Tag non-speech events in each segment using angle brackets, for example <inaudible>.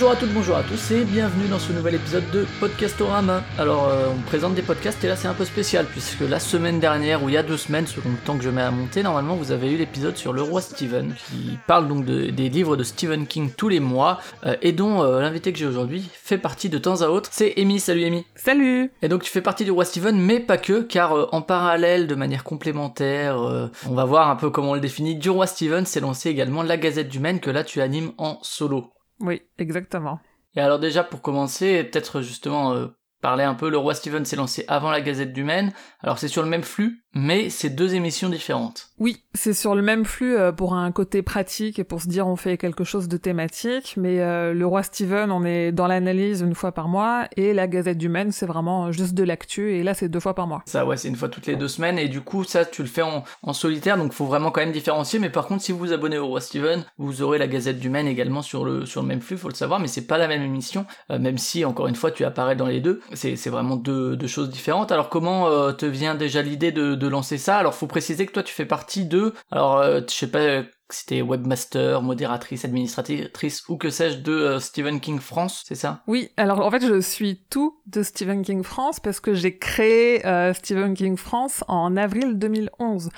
Bonjour à toutes, bonjour à tous et bienvenue dans ce nouvel épisode de Podcastorama. Alors euh, on présente des podcasts et là c'est un peu spécial puisque la semaine dernière ou il y a deux semaines selon le temps que je mets à monter, normalement vous avez eu l'épisode sur le roi Stephen qui parle donc de- des livres de Stephen King tous les mois euh, et dont euh, l'invité que j'ai aujourd'hui fait partie de temps à autre. C'est Amy, salut Amy. Salut Et donc tu fais partie du roi Steven, mais pas que, car euh, en parallèle, de manière complémentaire, euh, on va voir un peu comment on le définit, du roi Steven s'est lancé également la Gazette du Maine, que là tu animes en solo. Oui, exactement. Et alors déjà pour commencer, peut-être justement euh, parler un peu, le roi Steven s'est lancé avant la Gazette du Maine, alors c'est sur le même flux, mais c'est deux émissions différentes. Oui, c'est sur le même flux euh, pour un côté pratique et pour se dire on fait quelque chose de thématique, mais euh, le roi Steven, on est dans l'analyse une fois par mois, et la Gazette du Maine, c'est vraiment euh, juste de l'actu, et là c'est deux fois par mois. Ça ouais, c'est une fois toutes les deux semaines, et du coup ça tu le fais en, en solitaire, donc faut vraiment quand même différencier, mais par contre si vous vous abonnez au roi Steven, vous aurez la Gazette du Maine également sur le, sur le même flux, faut le savoir, mais c'est pas la même émission, euh, même si encore une fois tu apparais dans les deux, c'est vraiment deux, deux choses différentes. Alors comment euh, te vient déjà l'idée de, de lancer ça? Alors faut préciser que toi tu fais partie de, alors euh, je sais pas t'es webmaster, modératrice, administratrice ou que sais-je de euh, Stephen King France, c'est ça? Oui, alors en fait je suis tout de Stephen King France parce que j'ai créé euh, Stephen King France en avril 2011. Euh,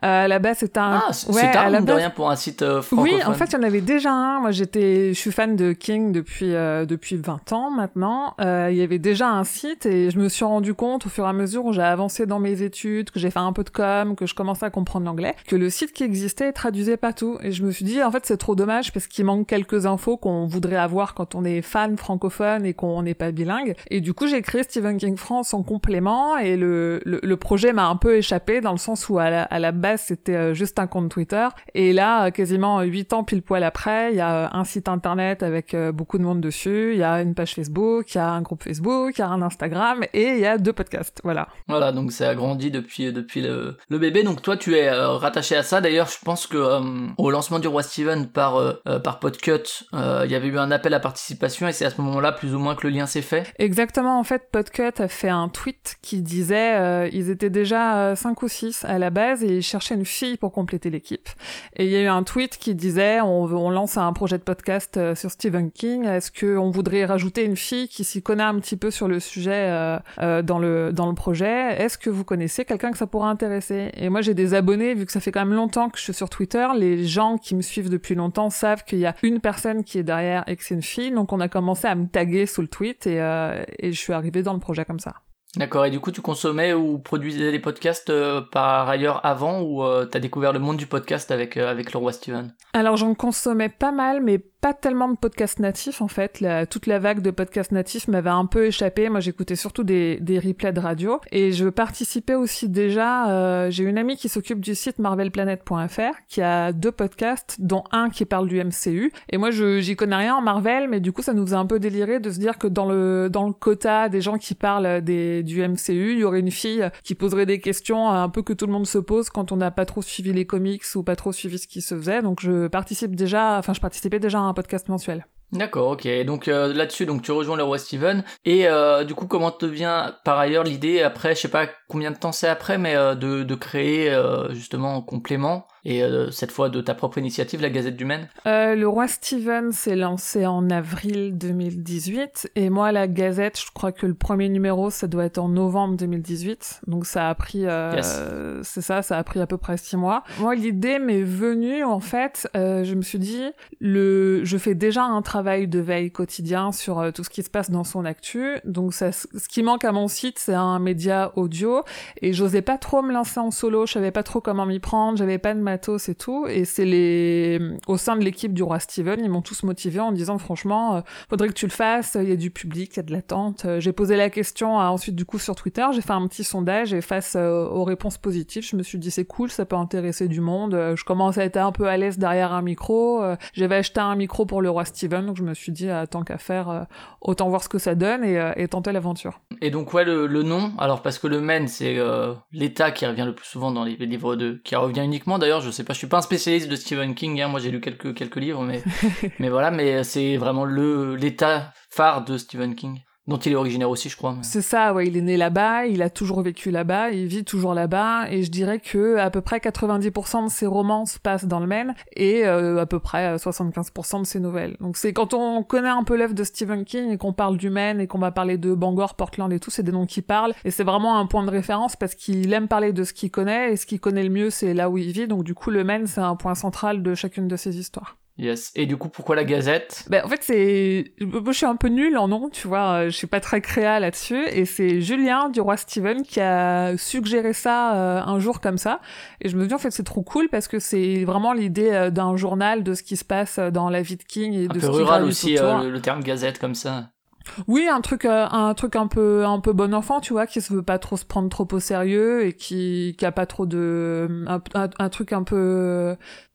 à la base c'est un... Ah, c'est ouais, tard mine de base- rien pour un site euh, francophone. Oui, en fait, il y en avait déjà un. Moi, j'étais, je suis fan de King depuis depuis 20 ans maintenant. Il y avait déjà un site et je me suis rendu compte au fur et à mesure où j'ai avancé dans mes études, que j'ai fait un peu de com, que je commençais à comprendre l'anglais, que le site qui existait traduisait pas Et je me suis dit, en fait, c'est trop dommage parce qu'il manque quelques infos qu'on voudrait avoir quand on est fan francophone et qu'on n'est pas bilingue. Et du coup, j'ai créé Stephen King France en complément et le le, projet m'a un peu échappé dans le sens où à la, base c'était euh, juste un compte Twitter et là euh, quasiment huit ans pile poil après il y a un site internet avec euh, beaucoup de monde dessus il y a une page Facebook il y a un groupe Facebook il y a un Instagram et il y a deux podcasts voilà Voilà, donc ça a grandi depuis depuis le, le bébé. Donc toi, tu es euh, rattaché à ça. D'ailleurs, je pense que euh, au lancement du roi Steven par euh, euh, par Podcut, euh, il y avait eu un appel à participation et c'est à ce moment-là plus ou moins que le lien s'est fait. Exactement, en fait, Podcut a fait un tweet qui disait euh, ils étaient déjà euh, cinq ou six à la base et ils cherchaient une fille pour compléter l'équipe. Et il y a eu un tweet qui disait on, lance un projet de podcast euh, sur Stephen King, est-ce qu'on voudrait rajouter une fille qui s'y connaît un petit peu sur le sujet euh, euh, dans le dans le projet? Est-ce que vous connaissez quelqu'un que ça pourrait intéresser? Et moi j'ai des abonnés, vu que ça fait quand même longtemps que je suis sur Twitter, les gens qui me suivent depuis longtemps savent qu'il y a une personne qui est derrière et que c'est une fille, donc on a commencé à me taguer sous le tweet et, euh, et je suis arrivée dans le projet comme ça. D'accord. Et du coup, tu consommais ou produisais des podcasts euh, par ailleurs avant ou euh, t'as découvert le monde du podcast avec euh, avec le roi Steven Alors j'en consommais pas mal, mais pas tellement de podcasts natifs en fait. Toute la vague de podcasts natifs m'avait un peu échappé. Moi j'écoutais surtout des, des replays de radio. Et je participais aussi déjà, euh, j'ai une amie qui s'occupe du site marvelplanet.fr qui a deux podcasts, dont un qui parle du MCU. Et moi j'y connais rien en Marvel, mais du coup ça nous faisait un peu délirer de se dire que dans le, dans le quota des gens qui parlent des, du MCU, il y aurait une fille qui poserait des questions un peu que tout le monde se pose quand on n'a pas trop suivi les comics ou pas trop suivi ce qui se faisait. Donc je participe déjà, enfin je participais déjà un podcast mensuel. D'accord, ok. Donc euh, là-dessus, donc tu rejoins le roi Steven. Et euh, du coup, comment te vient par ailleurs l'idée après, je sais pas combien de temps c'est après, mais euh, de, de créer justement en complément et cette fois de ta propre initiative, la Gazette du Maine? Le roi Steven s'est lancé en avril 2018 et moi la Gazette, je crois que le premier numéro ça doit être en novembre 2018. Donc ça a pris, Yes. c'est ça, ça a pris à peu près six mois. Moi l'idée m'est venue en fait, je me suis dit le, je fais déjà un travail travail de veille quotidien sur euh, tout ce qui se passe dans son actu. Donc ce qui manque à mon site, c'est un média audio et j'osais pas trop me lancer en solo, je savais pas trop comment m'y prendre, j'avais pas de matos et tout. Et c'est les au sein de l'équipe du roi Steven, ils m'ont tous motivé en disant franchement, euh, faudrait que tu le fasses, il y a du public, il y a de l'attente. Euh, j'ai posé la question ensuite du coup sur Twitter, j'ai fait un petit sondage et face aux réponses positives, je me suis dit c'est cool, ça peut intéresser du monde. je commence à être un peu à l'aise derrière un micro. J'avais acheté un micro pour le roi Steven, donc je me suis dit tant qu'à faire, autant voir ce que ça donne et, et tenter l'aventure. Et donc ouais le, le nom, alors parce que le men c'est euh, l'État qui revient le plus souvent dans les livres de, qui revient uniquement. D'ailleurs, je sais pas, je suis pas un spécialiste de Stephen King, hein, moi j'ai lu quelques quelques livres, mais <laughs> mais voilà, mais c'est vraiment le l'État phare de Stephen King dont il est originaire aussi, je crois. C'est ça, ouais, il est né là-bas, il a toujours vécu là-bas, il vit toujours là-bas, et je dirais que à peu près 90% de ses romans se passent dans le Maine, et euh, à peu près 75% euh, de ses nouvelles. Donc c'est quand on connaît un peu l'œuvre de Stephen King et qu'on parle du Maine et qu'on va parler de Bangor, Portland et tout, c'est des noms qui parlent, et c'est vraiment un point de référence parce qu'il aime parler de ce qu'il connaît, et ce qu'il connaît le mieux, c'est là où il vit, donc du coup le Maine, c'est un point central de chacune de ses histoires. Yes. Et du coup, pourquoi la Gazette? Ben en fait, c'est, moi, je suis un peu nulle en nom, tu vois. Je suis pas très créa là-dessus. Et c'est Julien du roi Steven qui a suggéré ça euh, un jour comme ça. Et je me dis en fait, c'est trop cool parce que c'est vraiment l'idée euh, d'un journal de ce qui se passe euh, dans la vie de King et un de peu ce rural aussi, le, le, terme Gazette comme ça. Oui, un truc, un truc un peu, un peu bon enfant, tu vois, qui se veut pas trop se prendre trop au sérieux et qui, qui a pas trop de, un, un truc un peu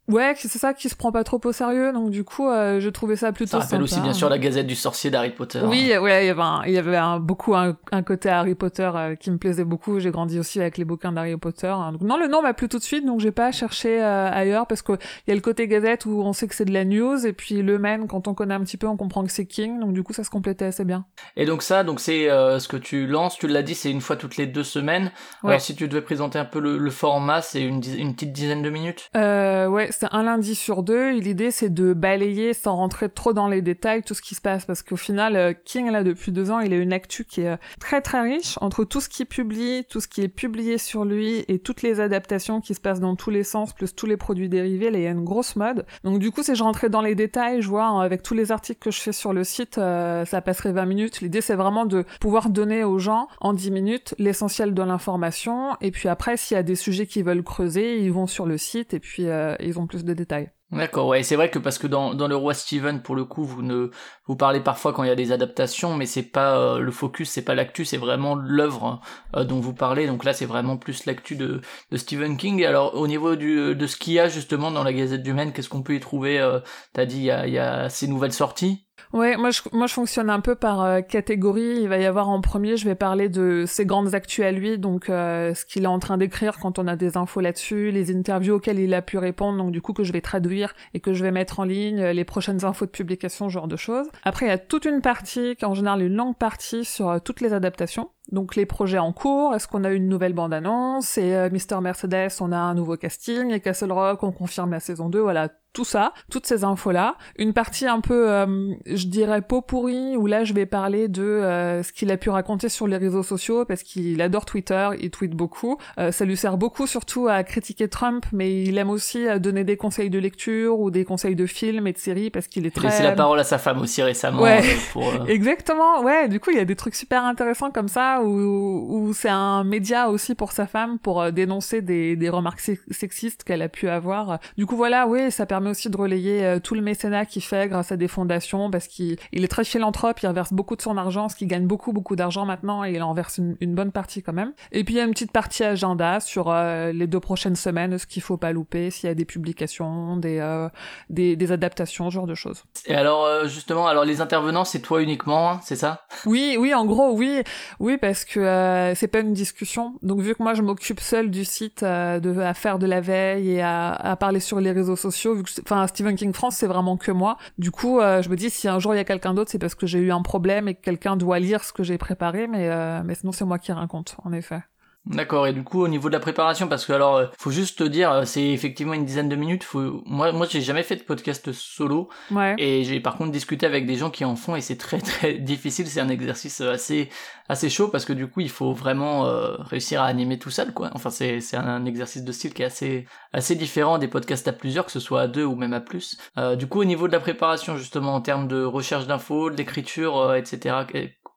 Ouais, c'est ça qui se prend pas trop au sérieux, donc du coup, euh, je trouvais ça plutôt ça rappelle aussi bien sûr la Gazette du Sorcier d'Harry Potter. Oui, ouais, il y avait, un, il y avait un, beaucoup un, un, côté Harry Potter euh, qui me plaisait beaucoup. J'ai grandi aussi avec les bouquins d'Harry Potter. Donc, non, le nom m'a plu tout de suite, donc j'ai pas cherché euh, ailleurs parce que il y a le côté Gazette où on sait que c'est de la news et puis le Maine, quand on connaît un petit peu, on comprend que c'est King, donc du coup, ça se complétait assez bien. Et donc ça, donc c'est ce que tu lances, tu l'as dit, c'est une fois toutes les deux semaines. Ouais. Alors si tu devais présenter un peu le, le format, c'est une, une petite dizaine de minutes? ouais, c'est un lundi sur deux. L'idée, c'est de balayer sans rentrer trop dans les détails tout ce qui se passe parce qu'au final, euh, King, là, depuis deux ans, il a une actu qui est euh, très très riche entre tout ce qu'il publie, tout ce qui est publié sur lui et toutes les adaptations qui se passent dans tous les sens, plus tous les produits dérivés. Là, il y a une grosse mode. Donc, du coup, si je rentrais dans les détails, je vois, avec tous les articles que je fais sur le site, euh, ça passerait 20 minutes. L'idée, c'est vraiment de pouvoir donner aux gens, en 10 minutes, l'essentiel de l'information. Et puis après, s'il y a des sujets qu'ils veulent creuser, ils vont sur le site et puis ils plus de détails. D'accord, ouais, c'est vrai que parce que dans, le roi Steven, pour le coup, vous ne vous parlez parfois quand il y a des adaptations, mais c'est pas euh, le focus, c'est pas l'actu, c'est vraiment l'œuvre euh, dont vous parlez. Donc là, c'est vraiment plus l'actu de, de Stephen King. Alors au niveau de ce qu'il y a justement dans la Gazette du Maine, qu'est-ce qu'on peut y trouver euh, T'as dit il y a ces nouvelles sorties? Ouais, moi je, moi je fonctionne un peu par euh, catégorie. Il va y avoir en premier, je vais parler de ses grandes actus à lui, donc euh, ce qu'il est en train d'écrire quand on a des infos là-dessus, les interviews auxquelles il a pu répondre, donc du coup que je vais traduire et que je vais mettre en ligne, euh, les prochaines infos de publication, ce genre de choses. Après, il y a toute une partie, en général une longue partie sur toutes les adaptations. Donc les projets en cours, est-ce qu'on a une nouvelle bande-annonce? Et euh, Mister Mercedes, on a un nouveau casting, et Castle Rock, on confirme la saison 2, voilà, tout ça, toutes ces infos-là. Une partie un peu, euh, je dirais, pot pourri, où là je vais parler de euh, ce qu'il a pu raconter sur les réseaux sociaux, parce qu'il adore Twitter, il tweet beaucoup. ça lui sert beaucoup surtout à critiquer Trump, mais il aime aussi à donner des conseils de lecture ou des conseils de films et de séries, parce qu'il est très... Il a la parole à sa femme aussi récemment. Ouais, <laughs> exactement, ouais, du coup il y a des trucs super intéressants comme ça, où, c'est un média aussi pour sa femme pour euh, dénoncer des, des remarques sexistes qu'elle a pu avoir. Du coup voilà, oui, ça permet aussi de relayer euh, tout le mécénat qu'il fait grâce à des fondations parce qu'il est très philanthrope, il reverse beaucoup de son argent, ce qui gagne beaucoup beaucoup d'argent maintenant et il en verse une, bonne partie quand même. Et puis il y a une petite partie agenda sur euh, les deux prochaines semaines, ce qu'il faut pas louper, s'il y a des publications, des, des, des adaptations, ce genre de choses. Et alors justement, alors les intervenants, c'est toi uniquement, hein, c'est ça? Oui, oui, en gros, oui, oui, parce que euh, c'est pas une discussion. Donc vu que moi je m'occupe seule du site, euh, de à faire de la veille et à, à parler sur les réseaux sociaux, vu que enfin Stephen King France c'est vraiment que moi. Du coup, euh, je me dis si un jour il y a quelqu'un d'autre, c'est parce que j'ai eu un problème et que quelqu'un doit lire ce que j'ai préparé, mais mais sinon c'est moi qui raconte, en effet. D'accord. Et du coup, au niveau de la préparation, parce que alors, euh, faut juste te dire, euh, c'est effectivement une dizaine de minutes. Faut... Moi, moi, j'ai jamais fait de podcast solo. Ouais. Et j'ai par contre discuté avec des gens qui en font et c'est très <laughs> très difficile. C'est un exercice assez assez chaud parce que du coup, il faut vraiment euh, réussir à animer tout seul, quoi. Enfin, c'est c'est un exercice de style qui est assez assez différent des podcasts à plusieurs, que ce soit à deux ou même à plus. Euh, du coup, au niveau de la préparation, justement, en termes de recherche d'infos, d'écriture, etc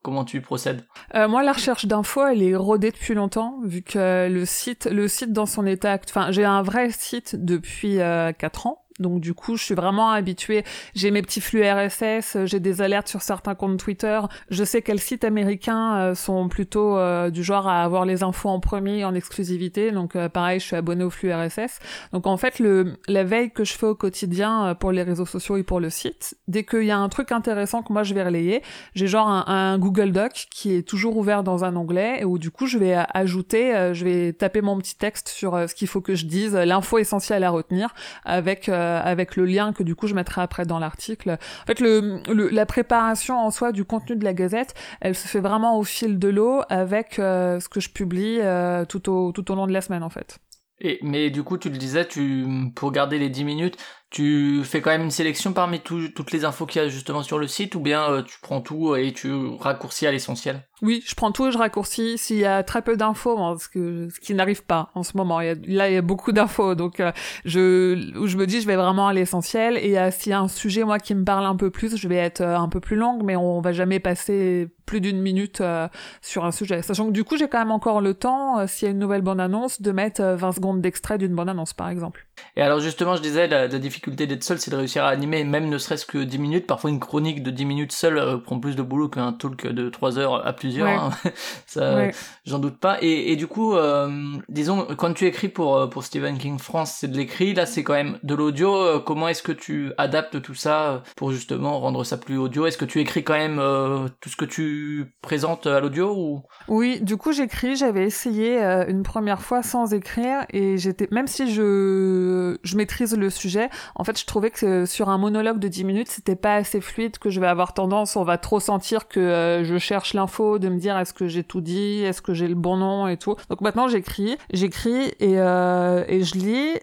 comment tu procèdes euh, Moi, la recherche d'infos, elle est rodée depuis longtemps, vu que le site, le site dans son état, enfin, j'ai un vrai site depuis euh, 4 ans. Donc du coup, je suis vraiment habituée. J'ai mes petits flux RSS, j'ai des alertes sur certains comptes Twitter. Je sais quels sites américains euh, sont plutôt euh, du genre à avoir les infos en premier, en exclusivité. Donc euh, pareil, je suis abonnée au flux RSS. Donc en fait, le la veille que je fais au quotidien pour les réseaux sociaux et pour le site, dès qu'il y a un truc intéressant que moi je vais relayer, j'ai genre un, un, Google Doc qui est toujours ouvert dans un onglet et où du coup je vais ajouter, je vais taper mon petit texte sur ce qu'il faut que je dise, l'info essentielle à retenir avec avec le lien que du coup je mettrai après dans l'article. En fait, la préparation en soi du contenu de la Gazette, elle se fait vraiment au fil de l'eau avec euh, ce que je publie euh, tout au tout au long de la semaine en fait. Et, mais du coup, tu le disais, tu, pour garder les 10 minutes, tu fais quand même une sélection parmi toutes les infos qu'il y a justement sur le site ou bien euh, tu prends tout et tu raccourcis à l'essentiel? Oui, je prends tout et je raccourcis. S'il y a très peu d'infos, ce, que, ce qui n'arrive pas en ce moment, il y a, là il y a beaucoup d'infos, donc euh, je, je me dis je vais vraiment à l'essentiel et euh, s'il y a un sujet moi qui me parle un peu plus, je vais être un peu plus longue, mais on va jamais passer plus d'une minute sur un sujet. Sachant que du coup j'ai quand même encore le temps, s'il y a une nouvelle bande annonce, de mettre 20 secondes d'extrait d'une bande annonce par exemple. Et alors justement, je disais, la, la difficulté d'être seul, c'est de réussir à animer, même ne serait-ce que 10 minutes. Parfois, une chronique de 10 minutes seule euh, prend plus de boulot qu'un talk de 3 heures à plusieurs. Hein. <laughs> Ça, j'en doute pas. Et, et du coup, euh, disons, quand tu écris pour euh, pour Stephen King France, c'est de l'écrit. Là, c'est quand même de l'audio. Comment est-ce que tu adaptes tout ça pour justement rendre ça plus audio? Est-ce que tu écris quand même tout ce que tu présentes à l'audio ou? Oui, du coup, j'écris. J'avais essayé une première fois sans écrire et j'étais, même si je je maîtrise le sujet, en fait, je trouvais que sur un monologue de 10 minutes, c'était pas assez fluide, que je vais avoir tendance, on va trop sentir que euh, je cherche l'info, de me dire est-ce que j'ai tout dit, est-ce que j'ai le bon nom et tout. Donc maintenant, j'écris, j'écris et, euh, et je lis.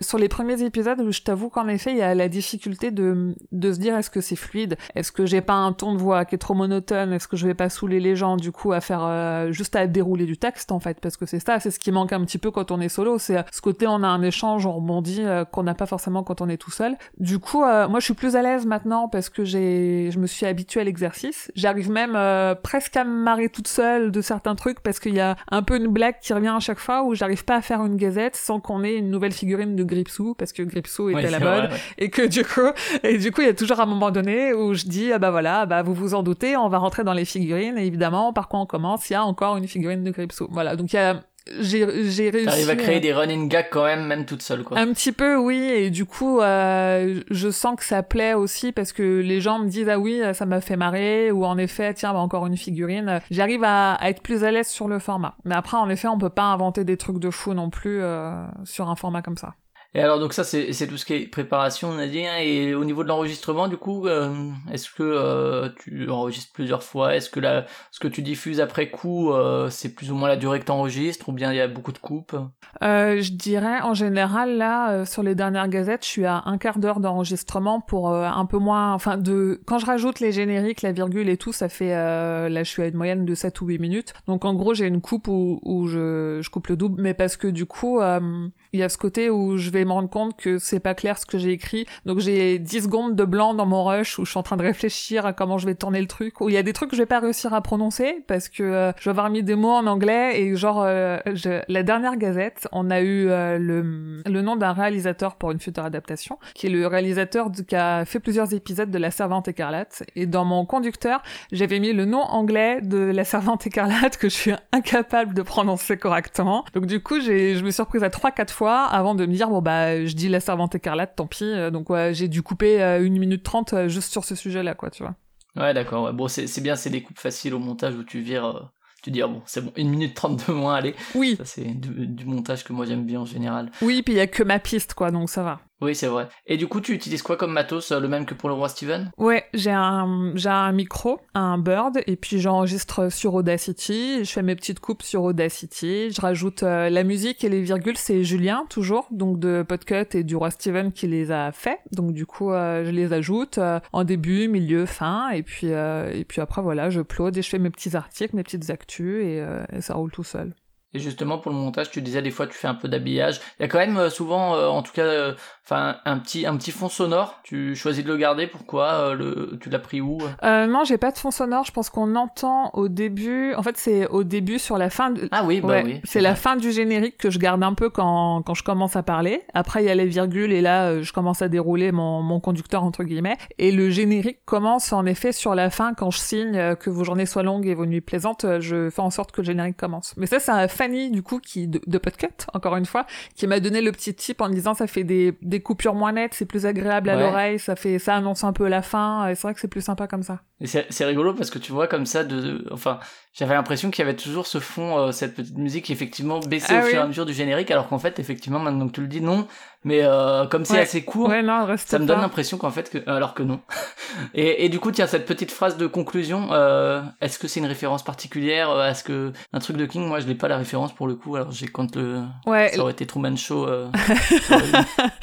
Sur les premiers épisodes, je t'avoue qu'en effet, il y a la difficulté de, de se dire est-ce que c'est fluide, est-ce que j'ai pas un ton de voix qui est trop monotone, est-ce que je vais pas saouler les gens du coup à faire euh, juste à dérouler du texte en fait, parce que c'est ça, c'est ce qui manque un petit peu quand on est solo, c'est ce côté on a un échange, on rebondit qu'on n'a pas forcément quand on est tout seul. Du coup, euh, moi, je suis plus à l'aise maintenant parce que j'ai, je me suis habituée à l'exercice. J'arrive même euh, presque à me marrer toute seule de certains trucs parce qu'il y a un peu une blague qui revient à chaque fois où j'arrive pas à faire une gazette sans qu'on ait une nouvelle figurine de Gripsou parce que Gripsou était à la mode et que du coup, et du coup, il y a toujours un moment donné où je dis, ah bah voilà, bah vous vous en doutez, on va rentrer dans les figurines et évidemment, par quoi on commence? Il y a encore une figurine de Gripsou. Voilà, donc il y a j'ai j'ai réussi t'arrives à créer des running gags quand même même toute seule quoi. Un petit peu oui et du coup euh, je sens que ça plaît aussi parce que les gens me disent ah oui ça m'a fait marrer ou en effet tiens bah, encore une figurine. J'arrive à, à, être plus à l'aise sur le format. Mais après en effet on peut pas inventer des trucs de fou non plus euh, sur un format comme ça et alors donc ça c'est tout ce qui est préparation on a dit hein, et au niveau de l'enregistrement du coup euh, est-ce que euh, tu enregistres plusieurs fois? Est-ce que la ce que tu diffuses après coup euh, c'est plus ou moins la durée que tu enregistres ou bien il y a beaucoup de coupes? Je dirais en général là sur les dernières gazettes je suis à un quart d'heure d'enregistrement pour un peu moins enfin de quand je rajoute les génériques la virgule et tout ça fait là je suis à une moyenne de 7 ou 8 minutes. Donc en gros j'ai une coupe où, je coupe le double. Mais parce que du coup il y a ce côté où je vais me rendre compte que c'est pas clair ce que j'ai écrit. Donc j'ai 10 secondes de blanc dans mon rush où je suis en train de réfléchir à comment je vais tourner le truc. Où il y a des trucs que je vais pas réussir à prononcer parce que euh, je vais avoir mis des mots en anglais et genre euh, la dernière gazette, on a eu euh, le, le nom d'un réalisateur pour une future adaptation, qui est le réalisateur qui a fait plusieurs épisodes de La Servante écarlate. Et dans mon conducteur, j'avais mis le nom anglais de La Servante écarlate que je suis incapable de prononcer correctement. Donc du coup, j'ai je me suis reprise à 3-4 fois avant de me dire bon bah je dis la servante écarlate, tant pis. Euh, donc ouais, j'ai dû couper euh, une minute trente euh, juste sur ce sujet-là, quoi, tu vois. Ouais, d'accord. Bon, c'est bien, c'est des coupes faciles au montage où tu vires tu dis ah bon c'est bon une minute trente de moins allez oui ça c'est du, montage que moi j'aime bien en général oui puis il y a que ma piste quoi donc ça va Oui, c'est vrai. Et du coup, tu utilises quoi comme matos Le même que pour le roi Steven? Ouais, j'ai un, j'ai un micro, un Bird, et puis j'enregistre sur Audacity. Je fais mes petites coupes sur Audacity. Je rajoute la musique et les virgules, c'est Julien, toujours, donc de Podcut et du roi Steven qui les a fait. Donc du coup, je les ajoute en début, milieu, fin, et puis, et puis après, voilà, je upload et je fais mes petits articles, mes petites actus, et, et ça roule tout seul. Et justement pour le montage, tu disais des fois tu fais un peu d'habillage. Il y a quand même euh, souvent, euh, en tout cas, euh, enfin un petit un petit fond sonore. Tu choisis de le garder. Pourquoi le tu l'as pris où Non, j'ai pas de fond sonore. Je pense qu'on entend au début. En fait, c'est au début sur la fin. De... Ah oui, bah oui. C'est la fin du générique que je garde un peu quand quand je commence à parler. Après, il y a les virgules et là, je commence à dérouler mon mon conducteur entre guillemets. Et le générique commence en effet sur la fin quand je signe que vos journées soient longues et vos nuits plaisantes. Je fais en sorte que le générique commence. Mais ça, ça Fanny, du coup, qui, de, de Podcut, encore une fois, qui m'a donné le petit tip en disant ça fait des, des coupures moins nettes, c'est plus agréable à l'oreille, ça fait, ça annonce un peu la fin, et c'est vrai que c'est plus sympa comme ça. C'est rigolo parce que tu vois comme ça, de, enfin, j'avais l'impression qu'il y avait toujours ce fond, euh, cette petite musique qui effectivement baissait ah au fur et à mesure du générique, alors qu'en fait, effectivement, maintenant que tu le dis, non. Mais euh, comme c'est assez court, ça me donne l'impression qu'en fait, que, alors que non. <laughs> et, et, du coup, tiens, cette petite phrase de conclusion, euh, est-ce que c'est une référence particulière euh, Est-ce que un truc de King, moi, je n'ai pas la référence pour le coup. Alors j'ai quand le, ouais, ça aurait été Truman Show. <laughs>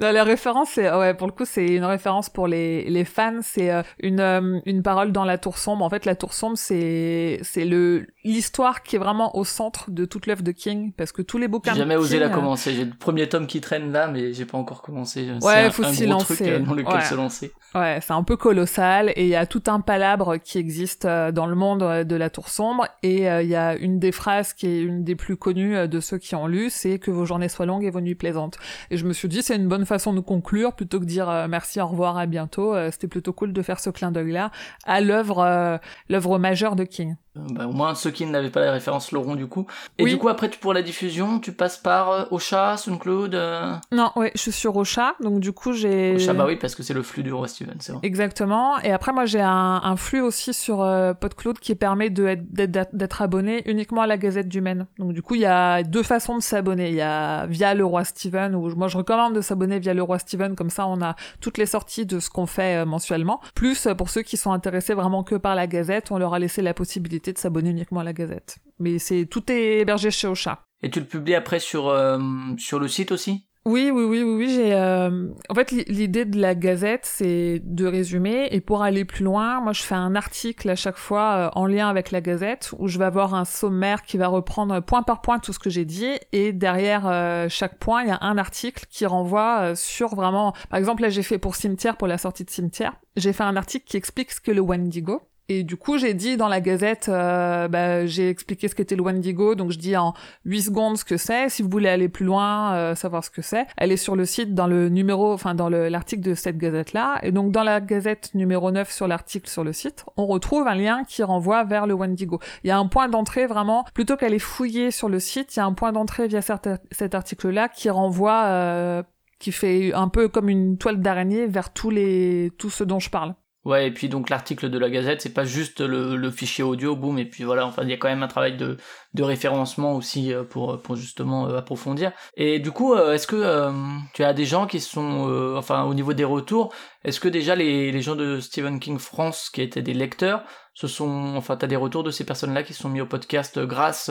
Euh, non, la référence, c'est ouais, pour le coup, c'est une référence pour les les fans. C'est une une parole dans la tour sombre. En fait, la tour sombre, c'est c'est le l'histoire qui est vraiment au centre de toute l'œuvre de King, parce que tous les bouquins. J'ai jamais osé King, la commencer. J'ai le premier tome qui traîne là, mais j'ai pas encore commencé. Ouais, faut s'y lancer. euh, dans lequel Ouais. se lancer. Ouais, c'est un peu colossal et il y a tout un palabre qui existe euh, dans le monde euh, de la Tour Sombre et euh, il y a une des phrases qui est une des plus connues euh, de ceux qui ont lu, c'est que vos journées soient longues et vos nuits plaisantes. Et je me suis dit c'est une bonne façon de conclure plutôt que dire euh, merci, au revoir, à bientôt. Euh, C'était plutôt cool de faire ce clin d'œil là à l'œuvre euh, l'œuvre majeure de King. Bah, au moins ceux qui n'avaient pas la référence l'auront du coup. Et Oui. du coup après tu- pour la diffusion, tu passes par euh, Ocha, SoundCloud. Euh... Non, ouais, je suis sur Ocha, donc du coup j'ai Ocha, bah oui parce que c'est le flux du roi Steven, c'est vrai. Exactement. Et après, moi, j'ai un, un flux aussi sur euh, PodCloud qui permet d'être abonné uniquement à la Gazette du Maine. Donc, du coup, il y a deux façons de s'abonner. Il y a via le Roi Steven, ou moi, je recommande de s'abonner via le Roi Steven. Comme ça, on a toutes les sorties de ce qu'on fait euh, mensuellement. Plus, euh, pour ceux qui sont intéressés vraiment que par la Gazette, on leur a laissé la possibilité de s'abonner uniquement à la Gazette. Mais c'est tout est hébergé chez Ocha. Et tu le publies après sur euh, sur le site aussi? Oui, oui, oui, oui, oui. J'ai, euh, en fait, l'i- l'idée de la Gazette, c'est de résumer. Et pour aller plus loin, moi, je fais un article à chaque fois euh, en lien avec la Gazette, où je vais avoir un sommaire qui va reprendre point par point tout ce que j'ai dit. Et derrière euh, chaque point, il y a un article qui renvoie euh, sur vraiment. Par exemple, là, j'ai fait pour Cimetière, pour la sortie de Cimetière, j'ai fait un article qui explique ce que le Wendigo. Et du coup, j'ai dit dans la Gazette, euh, bah, j'ai expliqué ce qu'était le Wendigo, donc je dis en 8 secondes ce que c'est. Si vous voulez aller plus loin, euh, savoir ce que c'est, allez sur le site dans le numéro, enfin dans le- l'article de cette Gazette-là. Et donc dans la Gazette numéro 9 sur l'article sur le site, on retrouve un lien qui renvoie vers le Wendigo. Il y a un point d'entrée vraiment, plutôt qu'aller fouiller sur le site, il y a un point d'entrée via cet article-là qui renvoie, euh, qui fait un peu comme une toile d'araignée vers tous les, tout ce dont je parle. Ouais, et puis donc l'article de la Gazette, c'est pas juste le, le fichier audio, boum, et puis voilà, enfin il y a quand même un travail de, de référencement aussi euh, pour, pour justement euh, approfondir. Et du coup, euh, est-ce que tu as des gens qui sont, enfin au niveau des retours, est-ce que déjà les, les gens de Stephen King France qui étaient des lecteurs, ce sont, enfin t'as des retours de ces personnes-là qui sont mis au podcast grâce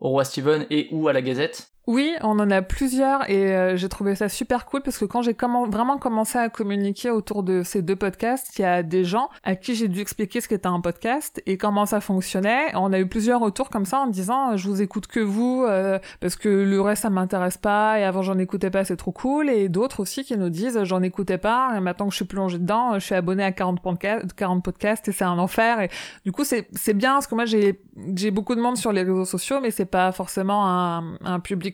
au roi Stephen et ou à la Gazette? Oui, on en a plusieurs et euh, j'ai trouvé ça super cool parce que quand j'ai vraiment commencé à communiquer autour de ces deux podcasts, il y a des gens à qui j'ai dû expliquer ce qu'était un podcast et comment ça fonctionnait. On a eu plusieurs retours comme ça en disant je vous écoute que vous euh, parce que le reste ça m'intéresse pas et avant j'en écoutais pas c'est trop cool et d'autres aussi qui nous disent j'en écoutais pas et maintenant que je suis plongée dedans je suis abonnée à 40 podcasts 40 podcasts et c'est un enfer et du coup c'est c'est bien parce que moi j'ai j'ai beaucoup de monde sur les réseaux sociaux mais c'est pas forcément un, un public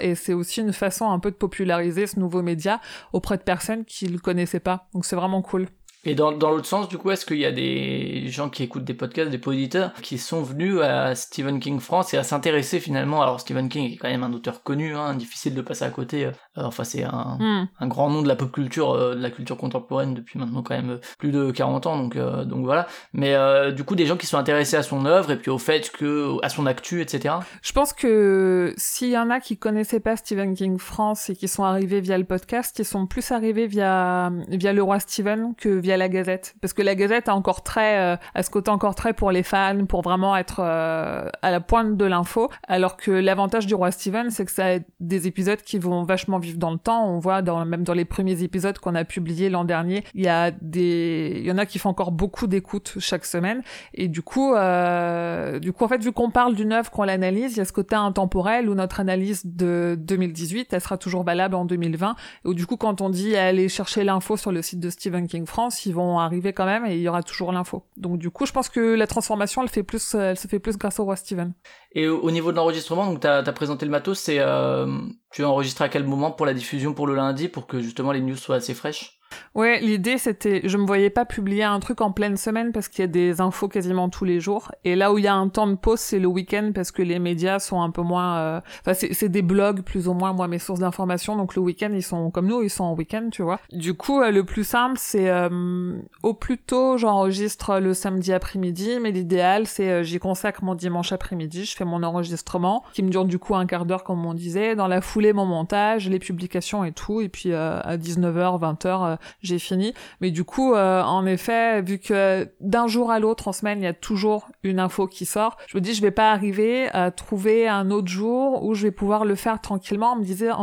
et c'est aussi une façon un peu de populariser ce nouveau média auprès de personnes qui le connaissaient pas. Donc c'est vraiment cool Et dans, dans l'autre sens, du coup, est-ce qu'il y a des gens qui écoutent des podcasts, des auditeurs, qui sont venus à Stephen King France et à s'intéresser finalement? Alors Stephen King est quand même un auteur connu, hein, difficile de passer à côté. Euh, enfin, c'est un, Hmm. un grand nom de la pop culture, euh, de la culture contemporaine depuis maintenant quand même euh, plus de 40 ans, donc euh, donc voilà. Mais euh, du coup, des gens qui sont intéressés à son œuvre et puis au fait que à son actu, etc. Je pense que s'il y en a qui connaissaient pas Stephen King France et qui sont arrivés via le podcast, ils sont plus arrivés via via le roi Stephen que via la Gazette, parce que la Gazette a encore très euh, a ce côté encore très pour les fans, pour vraiment être euh, à la pointe de l'info, alors que l'avantage du roi Stephen, c'est que ça a des épisodes qui vont vachement vivre dans le temps. On voit dans même dans les premiers épisodes qu'on a publiés l'an dernier, il y a des il y en a qui font encore beaucoup d'écoutes chaque semaine. Et du coup euh, du coup en fait vu qu'on parle d'une œuvre qu'on l'analyse, il y a ce côté intemporel où notre analyse de 2018, elle sera toujours valable en 2020 et du coup quand on dit aller chercher l'info sur le site de Stephen King France, ils vont arriver quand même et il y aura toujours l'info. Donc du coup, je pense que la transformation elle fait plus elle se fait plus grâce au roi Stephen. Et au au niveau de l'enregistrement, donc t'as as présenté le matos, c'est euh, tu as enregistré à quel moment pour la diffusion pour le lundi pour que justement les news soient assez fraîches? Ouais, l'idée c'était, je me voyais pas publier un truc en pleine semaine parce qu'il y a des infos quasiment tous les jours. Et là où il y a un temps de pause, c'est le week-end parce que les médias sont un peu moins, euh, enfin c'est des blogs plus ou moins moi mes sources d'information. Donc le week-end ils sont comme nous, ils sont en week-end, tu vois. Du coup euh, le plus simple c'est euh, au plus tôt j'enregistre le samedi après-midi, mais l'idéal c'est euh, j'y consacre mon dimanche après-midi, je fais mon enregistrement qui me dure du coup un quart d'heure comme on disait, dans la foulée mon montage, les publications et tout, et puis euh, à 19h, 20h j'ai fini. Mais du coup, euh, en effet, vu que d'un jour à l'autre en semaine, il y a toujours une info qui sort, je me dis je vais pas arriver à trouver un autre jour où je vais pouvoir le faire tranquillement en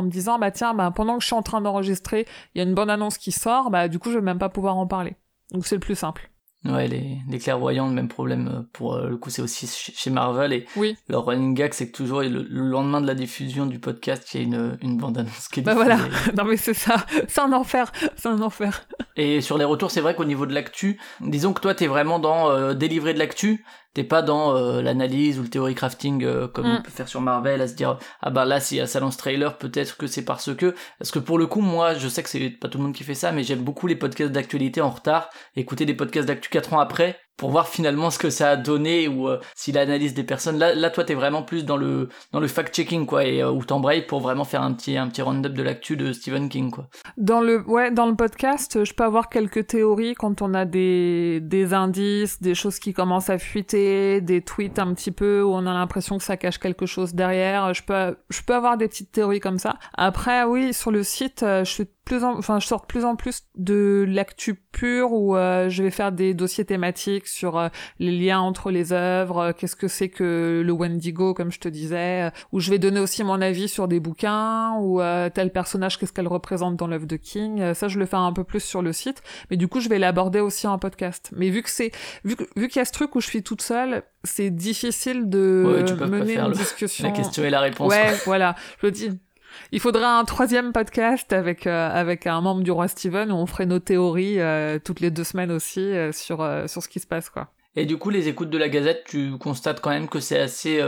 me disant, bah tiens, bah, pendant que je suis en train d'enregistrer, il y a une bonne annonce qui sort, bah du coup je vais même pas pouvoir en parler. Donc c'est le plus simple. Ouais, les, les clairvoyants, le même problème euh, pour euh, le coup, c'est aussi chez Marvel et Oui. leur running gag, c'est que toujours le, le lendemain de la diffusion du podcast, il y a une, une bande-annonce qui est Bah voilà. <laughs> non mais c'est ça, c'est un enfer, c'est un enfer. Et sur les retours, c'est vrai qu'au niveau de l'actu, disons que toi, t'es vraiment dans euh, délivrer de l'actu, t'es pas dans euh, l'analyse ou le theory crafting euh, comme Mm. on peut faire sur Marvel, à se dire ah bah là s'il y a ça dans ce trailer, peut-être que c'est parce que parce que pour le coup, moi, je sais que c'est pas tout le monde qui fait ça, mais j'aime beaucoup les podcasts d'actualité en retard, écouter des podcasts d'actu 4 ans après pour voir finalement ce que ça a donné ou euh, si l'analyse des personnes là là toi t'es vraiment plus dans le dans le fact checking quoi et euh, ou t'embrayes pour vraiment faire un petit un petit round-up de l'actu de Stephen King quoi Dans le ouais, dans le podcast, je peux avoir quelques théories quand on a des des indices, des choses qui commencent à fuiter, des tweets un petit peu où on a l'impression que ça cache quelque chose derrière. Je peux je peux avoir des petites théories comme ça. Après oui, sur le site, euh, je suis plus en enfin je sors de plus en plus de l'actu pure où euh, je vais faire des dossiers thématiques sur euh, les liens entre les œuvres, euh, qu'est-ce que c'est que le Wendigo comme je te disais, euh, où je vais donner aussi mon avis sur des bouquins ou euh, tel personnage qu'est-ce qu'elle représente dans l'œuvre de King. Euh, ça je le fais un peu plus sur le site, mais du coup je vais l'aborder aussi en podcast. Mais vu que c'est vu que- vu qu'il y a ce truc où je suis toute seule, c'est difficile de Ouais, tu peux pas mener faire une le- discussion. la question et la réponse Ouais, voilà. Je me dis, il faudrait un troisième podcast avec euh, avec un membre du roi Steven où on ferait nos théories euh, toutes les deux semaines aussi euh, sur ce qui se passe quoi. Et du coup, les écoutes de la Gazette, tu constates quand même que c'est assez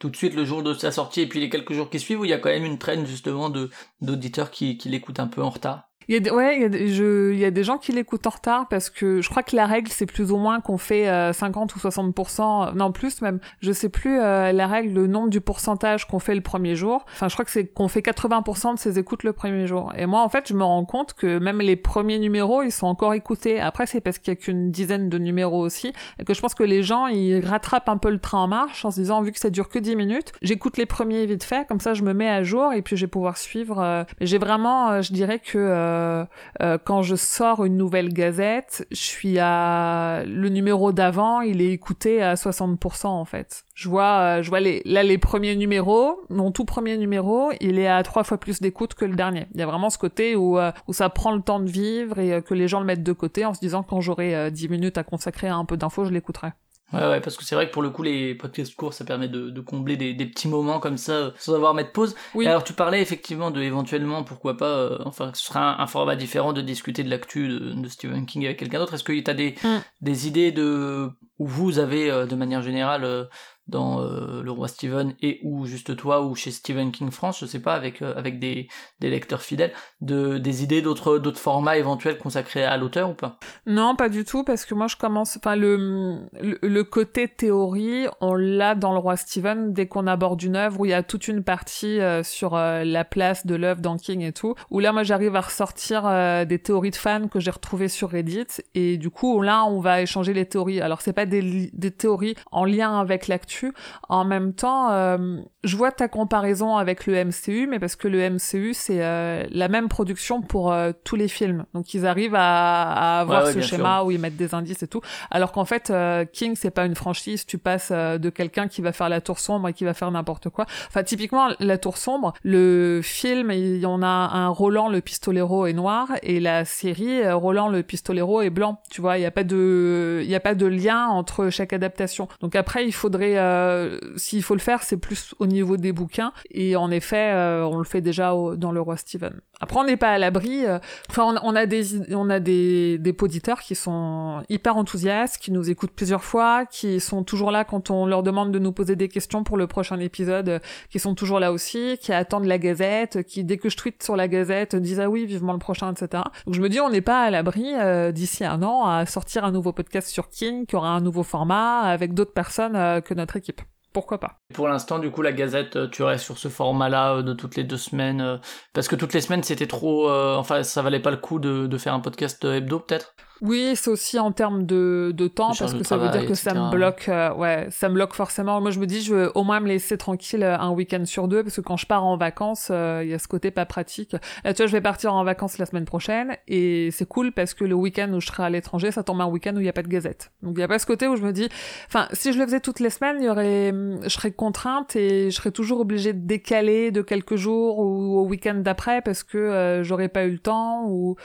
tout de suite le jour de sa sortie et puis les quelques jours qui suivent où il y a quand même une traîne justement d'auditeurs qui l'écoutent un peu en retard? Il y a des, ouais, il y a des, je, il y a des gens qui l'écoutent en retard parce que je crois que la règle c'est plus ou moins qu'on fait euh, 50 ou 60% non plus même, je sais plus euh, la règle le nombre du pourcentage qu'on fait le premier jour. Enfin, je crois que c'est qu'on fait 80 de ses écoutes le premier jour. Et moi en fait, je me rends compte que même les premiers numéros, ils sont encore écoutés. Après c'est parce qu'il y a qu'une dizaine de numéros aussi et que je pense que les gens ils rattrapent un peu le train en marche en se disant vu que ça dure que 10 minutes, j'écoute les premiers vite fait comme ça je me mets à jour et puis je vais pouvoir suivre euh, j'ai vraiment euh, je dirais que euh, euh, quand je sors une nouvelle gazette, je suis à le numéro d'avant, il est écouté à 60% en fait. Je vois, euh, je vois les, là les premiers numéros, mon tout premier numéro, il est à trois fois plus d'écoute que le dernier. Il y a vraiment ce côté où euh, où ça prend le temps de vivre et que les gens le mettent de côté en se disant quand j'aurai euh, 10 minutes à consacrer à un peu d'infos, je l'écouterai. Ouais, ouais, parce que c'est vrai que pour le coup, les podcasts courts, ça permet de, de combler des, des petits moments comme ça euh, sans avoir à mettre pause. Oui. Et alors, tu parlais effectivement de éventuellement, pourquoi pas, euh, enfin, ce sera un, un format différent de discuter de l'actu de, de Stephen King avec quelqu'un d'autre. Est-ce que tu as des, Mm. des idées de où vous avez, euh, de manière générale, dans euh, le roi Steven et ou juste toi ou chez Stephen King France, je sais pas, avec euh, avec des, des lecteurs fidèles, de des idées d'autres formats éventuels consacrés à l'auteur ou pas? Non, pas du tout, parce que moi je commence, enfin le, le, côté théorie, on l'a dans le roi Steven dès qu'on aborde une œuvre où il y a toute une partie euh, sur la place de l'œuvre dans King et tout, où là moi j'arrive à ressortir des théories de fans que j'ai retrouvées sur Reddit et du coup là on va échanger les théories. Alors c'est pas des, des théories en lien avec l'actu, en même temps euh, je vois ta comparaison avec le MCU, mais parce que le MCU c'est euh, la même production pour euh, tous les films, donc ils arrivent à, avoir ce schéma où ils mettent des indices et tout, alors qu'en fait King c'est pas une franchise, tu passes de quelqu'un qui va faire la tour sombre et qui va faire n'importe quoi. Enfin typiquement la tour sombre, le film il y en a un Roland le pistolero est noir et la série Roland le pistolero est blanc, tu vois, il y a pas de il y a pas de lien entre chaque adaptation. Donc après il faudrait euh, s'il faut le faire, c'est plus au niveau des bouquins. Et en effet, euh, on le fait déjà dans le roi Steven. Après, on n'est pas à l'abri. Euh, enfin, on, a des on a des des auditeurs qui sont hyper enthousiastes, qui nous écoutent plusieurs fois, qui sont toujours là quand on leur demande de nous poser des questions pour le prochain épisode, qui sont toujours là aussi, qui attendent la Gazette, qui dès que je tweete sur la Gazette disent ah oui vivement le prochain, etc. Donc je me dis on n'est pas à l'abri d'ici un an à sortir un nouveau podcast sur King qui aura un nouveau format avec d'autres personnes que notre équipe pourquoi pas. Pour l'instant, du coup, la Gazette, euh, tu restes sur ce format-là euh, de toutes les deux semaines, euh, parce que toutes les semaines, c'était trop, enfin, ça valait pas le coup de, de faire un podcast hebdo, peut-être? Oui, c'est aussi en termes de, de temps parce que ça veut dire que ça me bloque. Euh, ouais, ça me bloque forcément. Moi, je me dis, je veux au moins me laisser tranquille euh, un week-end sur deux parce que quand je pars en vacances, euh, il y a ce côté pas pratique. Là, tu vois, je vais partir en vacances la semaine prochaine et c'est cool parce que le week-end où je serai à l'étranger, ça tombe un week-end où il y a pas de gazette. Donc il y a pas ce côté où je me dis, enfin, si je le faisais toutes les semaines, il y aurait, je serais contrainte et je serais toujours obligée de décaler de quelques jours ou au week-end d'après parce que j'aurais pas eu le temps ou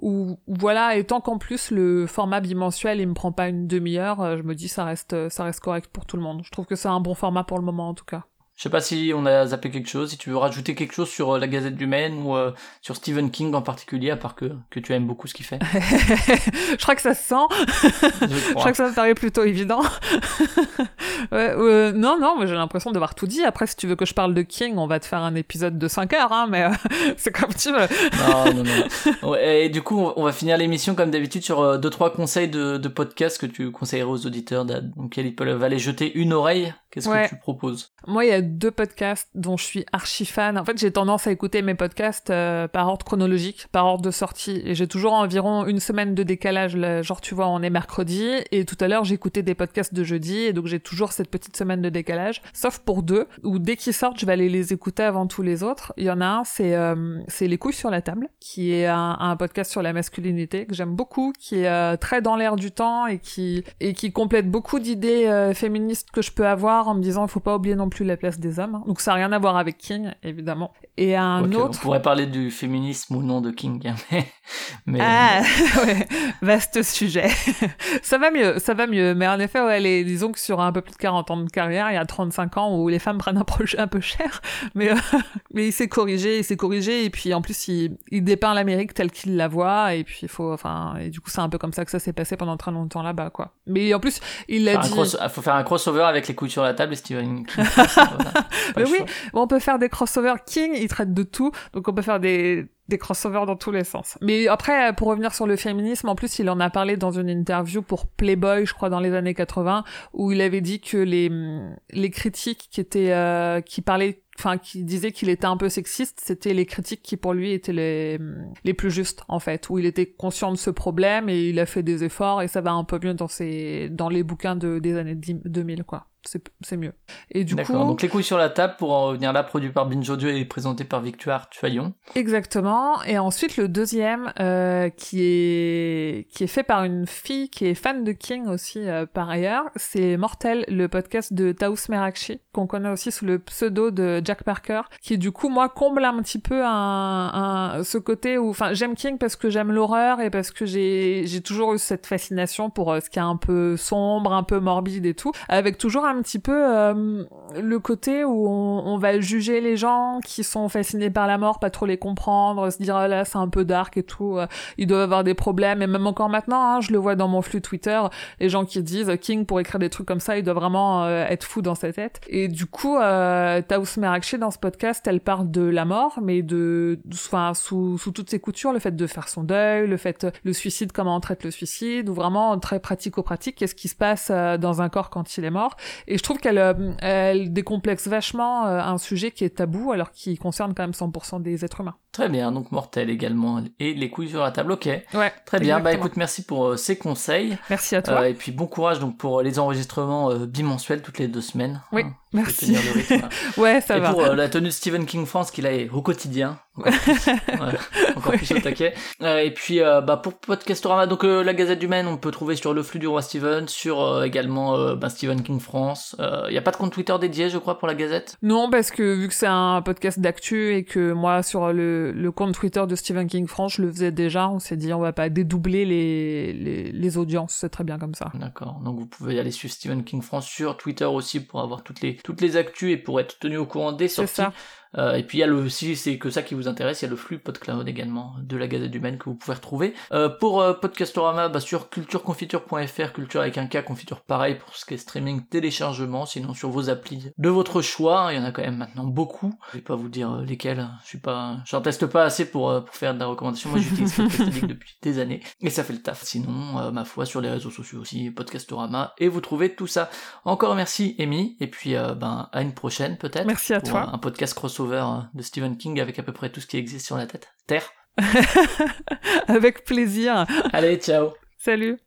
ou voilà. Et tant qu'en plus le format bimensuel, il me prend pas une demi-heure, euh, je me dis ça reste, ça reste correct pour tout le monde. Je trouve que c'est un bon format pour le moment en tout cas. Je sais pas si on a zappé quelque chose, si tu veux rajouter quelque chose sur euh, la Gazette du Maine ou euh, sur Stephen King en particulier, à part que, que tu aimes beaucoup ce qu'il fait. <laughs> je crois que ça se sent. Je, <laughs> crois. que ça me paraît plutôt évident. <laughs> ouais, euh, non, non, mais j'ai l'impression d'avoir tout dit. Après, si tu veux que je parle de King, on va te faire un épisode de 5 heures, hein, mais c'est comme tu veux. non, non, non. et du coup, on va finir l'émission comme d'habitude sur deux trois conseils de, de podcasts que tu conseillerais aux auditeurs, donc ils peuvent aller jeter une oreille. Qu'est-ce que tu proposes? Moi, il y a deux podcasts dont je suis archi fan. En fait, j'ai tendance à écouter mes podcasts euh, par ordre chronologique, par ordre de sortie. Et j'ai toujours environ une semaine de décalage. genre, tu vois, on est mercredi. Et tout à l'heure, écouté des podcasts de jeudi. Et donc, j'ai toujours cette petite semaine de décalage. Sauf pour deux, où dès qu'ils sortent, je vais aller les écouter avant tous les autres. Il y en a un, c'est euh, c'est Les couilles sur la table, qui est un, un podcast sur la masculinité que j'aime beaucoup, qui est euh, très dans l'air du temps et qui, et qui complète beaucoup d'idées féministes que je peux avoir en me disant, il faut pas oublier non plus la place des hommes. Hein. Donc ça n'a rien à voir avec King, évidemment. Et un autre... On pourrait parler du féminisme ou non de King, hein, mais... Ah, <laughs> ouais, vaste sujet. <laughs> ça va mieux, ça va mieux. Mais en effet, ouais, les, disons que sur un peu plus de 40 ans de carrière, il y a 35 ans où les femmes prennent un projet un peu cher, <laughs> mais, euh, mais il s'est corrigé, il s'est corrigé, et puis en plus, il, il dépeint l'Amérique telle qu'il la voit, et puis il faut, enfin, et du coup, c'est un peu comme ça que ça s'est passé pendant très longtemps là-bas, quoi. Mais en plus, il l'a dit... Il faut faire un crossover avec les sur la table et Steven King. <laughs> mais oui, on peut faire des crossovers. King, il traite de tout, donc on peut faire des, des crossovers dans tous les sens. Mais après, pour revenir sur le féminisme, en plus, il en a parlé dans une interview pour Playboy, je crois, dans les années 80, où il avait dit que les, les critiques qui étaient, euh, qui parlaient enfin qui disaient qu'il était un peu sexiste, c'était les critiques qui pour lui étaient les les plus justes en fait, où il était conscient de ce problème et il a fait des efforts et ça va un peu mieux dans ses dans les bouquins de des années 2000 quoi c'est mieux. Et du coup. Donc les couilles sur la table pour en revenir là, produit par Binge Audio et présenté par Victoire Tuaillon. Exactement. Et ensuite le deuxième euh, qui est qui est fait par une fille qui est fan de King aussi euh, par ailleurs, c'est Mortel, le podcast de Taous Merakchi qu'on connaît aussi sous le pseudo de Jack Parker, qui du coup moi comble un petit peu un, un ce côté où enfin j'aime King parce que j'aime l'horreur et parce que j'ai j'ai toujours eu cette fascination pour euh, ce qui est un peu sombre, un peu morbide et tout, avec toujours un un petit peu euh, le côté où on, on, va juger les gens qui sont fascinés par la mort, pas trop les comprendre, se dire ah là c'est un peu dark et tout, euh, ils doivent avoir des problèmes. Et même encore maintenant, hein, je le vois dans mon flux Twitter, les gens qui disent King pour écrire des trucs comme ça, il doit vraiment euh, être fou dans sa tête. Et du coup, euh, Taous Merakchi dans ce podcast, elle parle de la mort, mais de, enfin sous, sous toutes ses coutures, le fait de faire son deuil, le fait le suicide, comment on traite le suicide, ou vraiment très pratico-pratique, qu'est-ce qui se passe euh, dans un corps quand il est mort. Et je trouve qu'elle euh, elle décomplexe vachement euh, un sujet qui est tabou alors qu'il concerne quand même 100% des êtres humains. Très bien, donc mortel également et les couilles sur la table. Ok. Ouais. Très bien. Bah écoute, merci pour ces conseils. Merci à toi. et puis bon courage donc pour les enregistrements bimensuels toutes les deux semaines. Oui. Hein, merci. Rythme, <laughs> ouais, ça et va. pour la tenue de Stephen King France qu'il a au quotidien. Encore <laughs> plus, ouais, encore plus au taquet. Euh, et puis euh, bah pour Podcastorama, donc euh, la Gazette du Maine, on peut trouver sur le flux du roi Steven, sur également bah, Stephen King France. Il y a pas de compte Twitter dédié, je crois, pour la Gazette? Non, parce que vu que c'est un podcast d'actu et que moi sur le, le compte Twitter de Stephen King France, je le faisais déjà, on s'est dit on va pas dédoubler les les, les audiences, c'est très bien comme ça. D'accord. Donc vous pouvez aller suivre Stephen King France sur Twitter aussi pour avoir toutes les toutes les actus et pour être tenu au courant des sorties. Euh, et puis il y a le, si c'est que ça qui vous intéresse, il y a le flux PodCloud également de la Gazette du Maine que vous pouvez retrouver. Euh, pour euh, Podcastorama, bah, sur cultureconfiture.fr, culture avec un K, confiture pareil pour ce qui est streaming, téléchargement, sinon sur vos applis de votre choix, il y en a quand même maintenant beaucoup. Je vais pas vous dire lesquels, je suis pas, j'en teste pas assez pour, pour faire de la recommandation. Moi j'utilise <laughs> Podcast depuis des années et ça fait le taf. Sinon, ma foi, sur les réseaux sociaux aussi, Podcastorama et vous trouvez tout ça. Encore merci Amy et puis ben à une prochaine peut-être. Merci à pour toi. Un podcast crossover de Stephen King avec à peu près tout ce qui existe sur la tête. Terre. <laughs> avec plaisir. Allez, ciao. Salut.